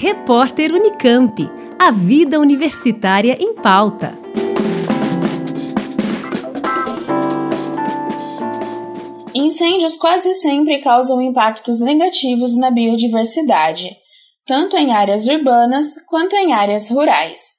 Repórter Unicamp. A vida universitária em pauta. Incêndios quase sempre causam impactos negativos na biodiversidade, tanto em áreas urbanas quanto em áreas rurais.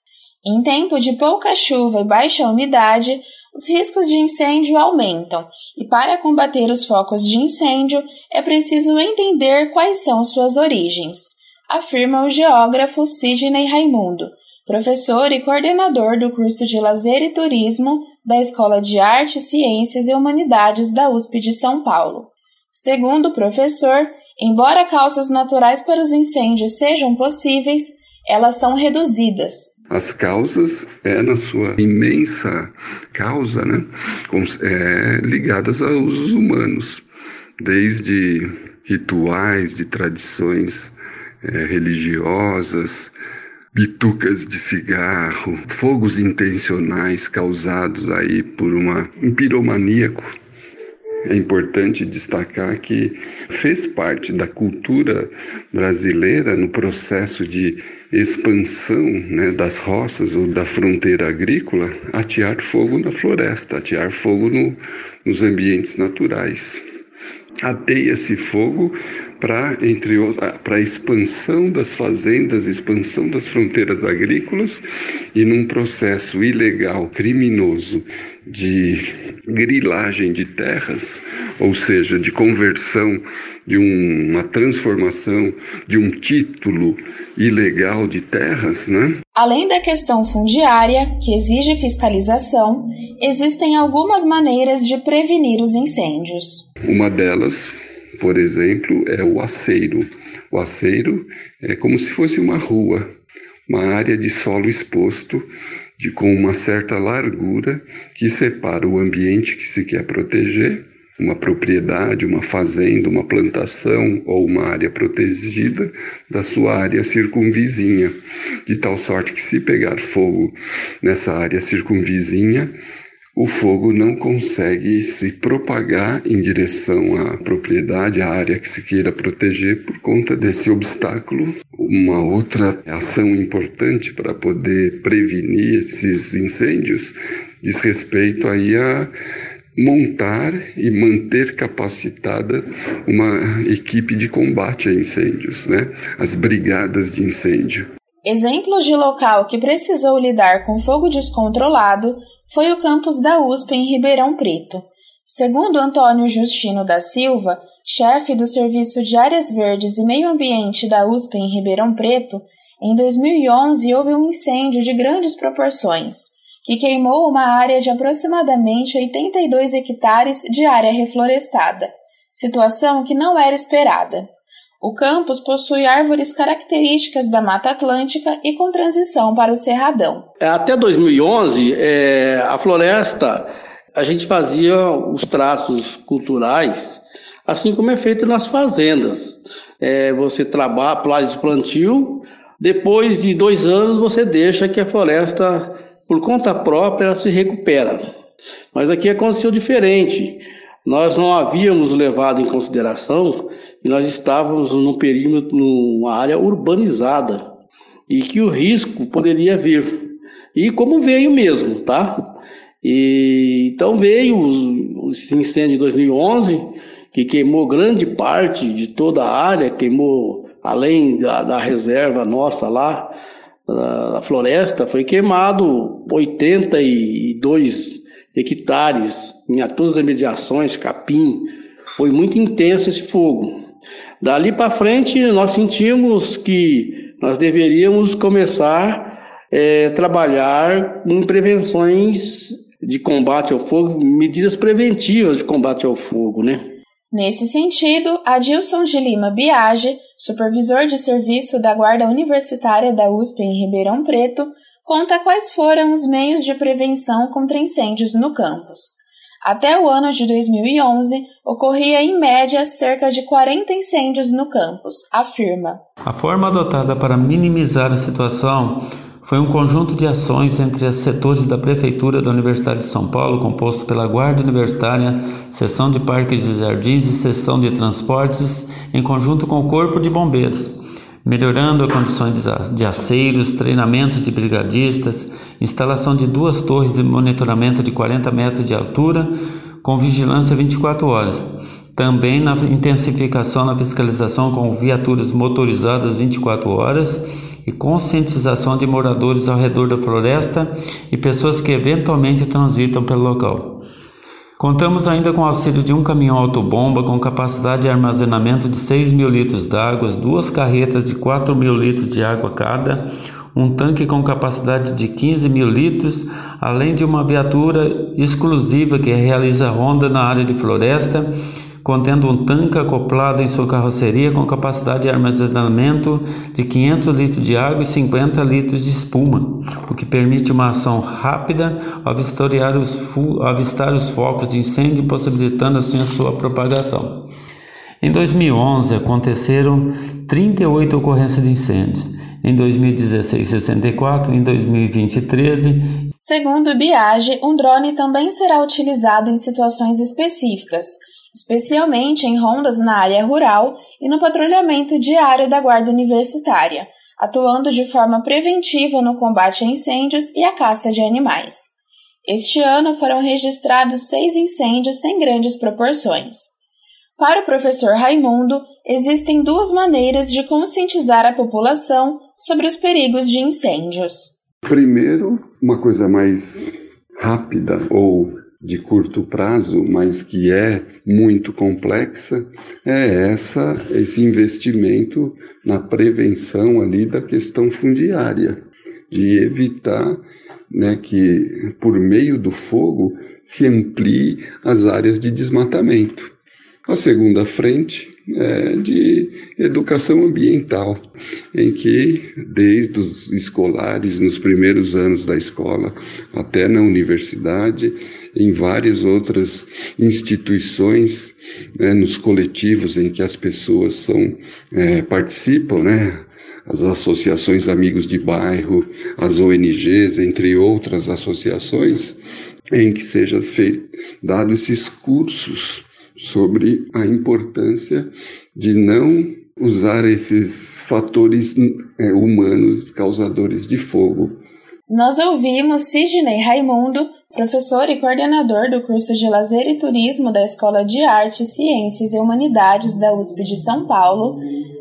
Em tempo de pouca chuva e baixa umidade, os riscos de incêndio aumentam, e para combater os focos de incêndio é preciso entender quais são suas origens, afirma o geógrafo Sidney Raimundo, professor e coordenador do curso de Lazer e Turismo da Escola de Artes, Ciências e Humanidades da USP de São Paulo. Segundo o professor, embora causas naturais para os incêndios sejam possíveis, elas são reduzidas. As causas é na sua imensa causa, né, é, ligadas a usos humanos, desde rituais, de tradições é, religiosas, bitucas de cigarro, fogos intencionais causados aí por uma, um piromaníaco. É importante destacar que fez parte da cultura brasileira no processo de expansão né, das roças ou da fronteira agrícola, atear fogo na floresta, atear fogo no, nos ambientes naturais ateia-se fogo para entre para expansão das fazendas, expansão das fronteiras agrícolas e num processo ilegal, criminoso de grilagem de terras, ou seja, de conversão de um, uma transformação de um título ilegal de terras, né? Além da questão fundiária, que exige fiscalização, existem algumas maneiras de prevenir os incêndios. Uma delas, por exemplo, é o aceiro. O aceiro é como se fosse uma rua, uma área de solo exposto de com uma certa largura que separa o ambiente que se quer proteger uma propriedade, uma fazenda, uma plantação ou uma área protegida da sua área circunvizinha, de tal sorte que se pegar fogo nessa área circunvizinha, o fogo não consegue se propagar em direção à propriedade, à área que se queira proteger por conta desse obstáculo. Uma outra ação importante para poder prevenir esses incêndios diz respeito aí a montar e manter capacitada uma equipe de combate a incêndios, né? As brigadas de incêndio. Exemplo de local que precisou lidar com fogo descontrolado foi o campus da USP em Ribeirão Preto. Segundo Antônio Justino da Silva, chefe do Serviço de Áreas Verdes e Meio Ambiente da USP em Ribeirão Preto, em 2011 houve um incêndio de grandes proporções que queimou uma área de aproximadamente 82 hectares de área reflorestada, situação que não era esperada. O campus possui árvores características da Mata Atlântica e com transição para o Cerradão. Até 2011, é, a floresta, a gente fazia os traços culturais, assim como é feito nas fazendas. É, você trabalha, faz plantio, depois de dois anos você deixa que a floresta por conta própria ela se recupera. Mas aqui aconteceu diferente. Nós não havíamos levado em consideração que nós estávamos num perímetro, numa área urbanizada e que o risco poderia vir. E como veio mesmo, tá? E, então veio esse incêndio de 2011 que queimou grande parte de toda a área, queimou além da, da reserva nossa lá, a floresta foi queimado 82 hectares em todas as mediações, capim. Foi muito intenso esse fogo. Dali para frente, nós sentimos que nós deveríamos começar a é, trabalhar em prevenções de combate ao fogo, medidas preventivas de combate ao fogo, né? Nesse sentido, Adilson de Lima Biage, supervisor de serviço da Guarda Universitária da USP em Ribeirão Preto, conta quais foram os meios de prevenção contra incêndios no campus. Até o ano de 2011, ocorria em média cerca de 40 incêndios no campus, afirma. A forma adotada para minimizar a situação foi um conjunto de ações entre os setores da Prefeitura da Universidade de São Paulo, composto pela Guarda Universitária, Seção de Parques e Jardins e Seção de Transportes, em conjunto com o Corpo de Bombeiros. Melhorando as condições de aceiros, treinamento de brigadistas, instalação de duas torres de monitoramento de 40 metros de altura, com vigilância 24 horas. Também na intensificação na fiscalização com viaturas motorizadas 24 horas e conscientização de moradores ao redor da floresta e pessoas que eventualmente transitam pelo local. Contamos ainda com o auxílio de um caminhão autobomba com capacidade de armazenamento de 6 mil litros d'água, duas carretas de 4 mil litros de água cada, um tanque com capacidade de 15 mil litros, além de uma viatura exclusiva que realiza ronda na área de floresta contendo um tanque acoplado em sua carroceria com capacidade de armazenamento de 500 litros de água e 50 litros de espuma, o que permite uma ação rápida ao avistar os, avistar os focos de incêndio, possibilitando assim a sua propagação. Em 2011 aconteceram 38 ocorrências de incêndios. Em 2016, 64. Em 2020, 13. Segundo Biage, um drone também será utilizado em situações específicas, especialmente em rondas na área rural e no patrulhamento diário da Guarda Universitária, atuando de forma preventiva no combate a incêndios e a caça de animais. Este ano foram registrados seis incêndios sem grandes proporções. Para o professor Raimundo, existem duas maneiras de conscientizar a população sobre os perigos de incêndios. Primeiro, uma coisa mais rápida ou de curto prazo, mas que é muito complexa, é essa esse investimento na prevenção ali da questão fundiária, de evitar né, que por meio do fogo se amplie as áreas de desmatamento. A segunda frente é de educação ambiental, em que desde os escolares, nos primeiros anos da escola, até na universidade, em várias outras instituições, né, nos coletivos em que as pessoas são, é, participam, né, as associações Amigos de Bairro, as ONGs, entre outras associações, em que seja feito, dado esses cursos sobre a importância de não usar esses fatores é, humanos causadores de fogo. Nós ouvimos Sidney Raimundo, professor e coordenador do curso de Lazer e Turismo da Escola de Artes, Ciências e Humanidades da USP de São Paulo,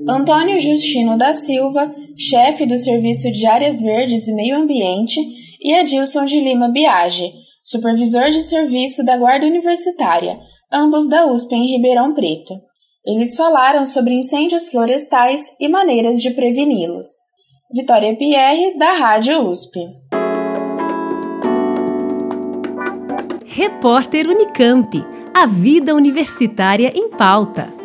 Antônio Justino da Silva, chefe do Serviço de Áreas Verdes e Meio Ambiente, e Adilson de Lima Biage, supervisor de serviço da Guarda Universitária, ambos da USP em Ribeirão Preto. Eles falaram sobre incêndios florestais e maneiras de preveni-los. Vitória Pierre, da Rádio USP. Repórter Unicamp. A vida universitária em pauta.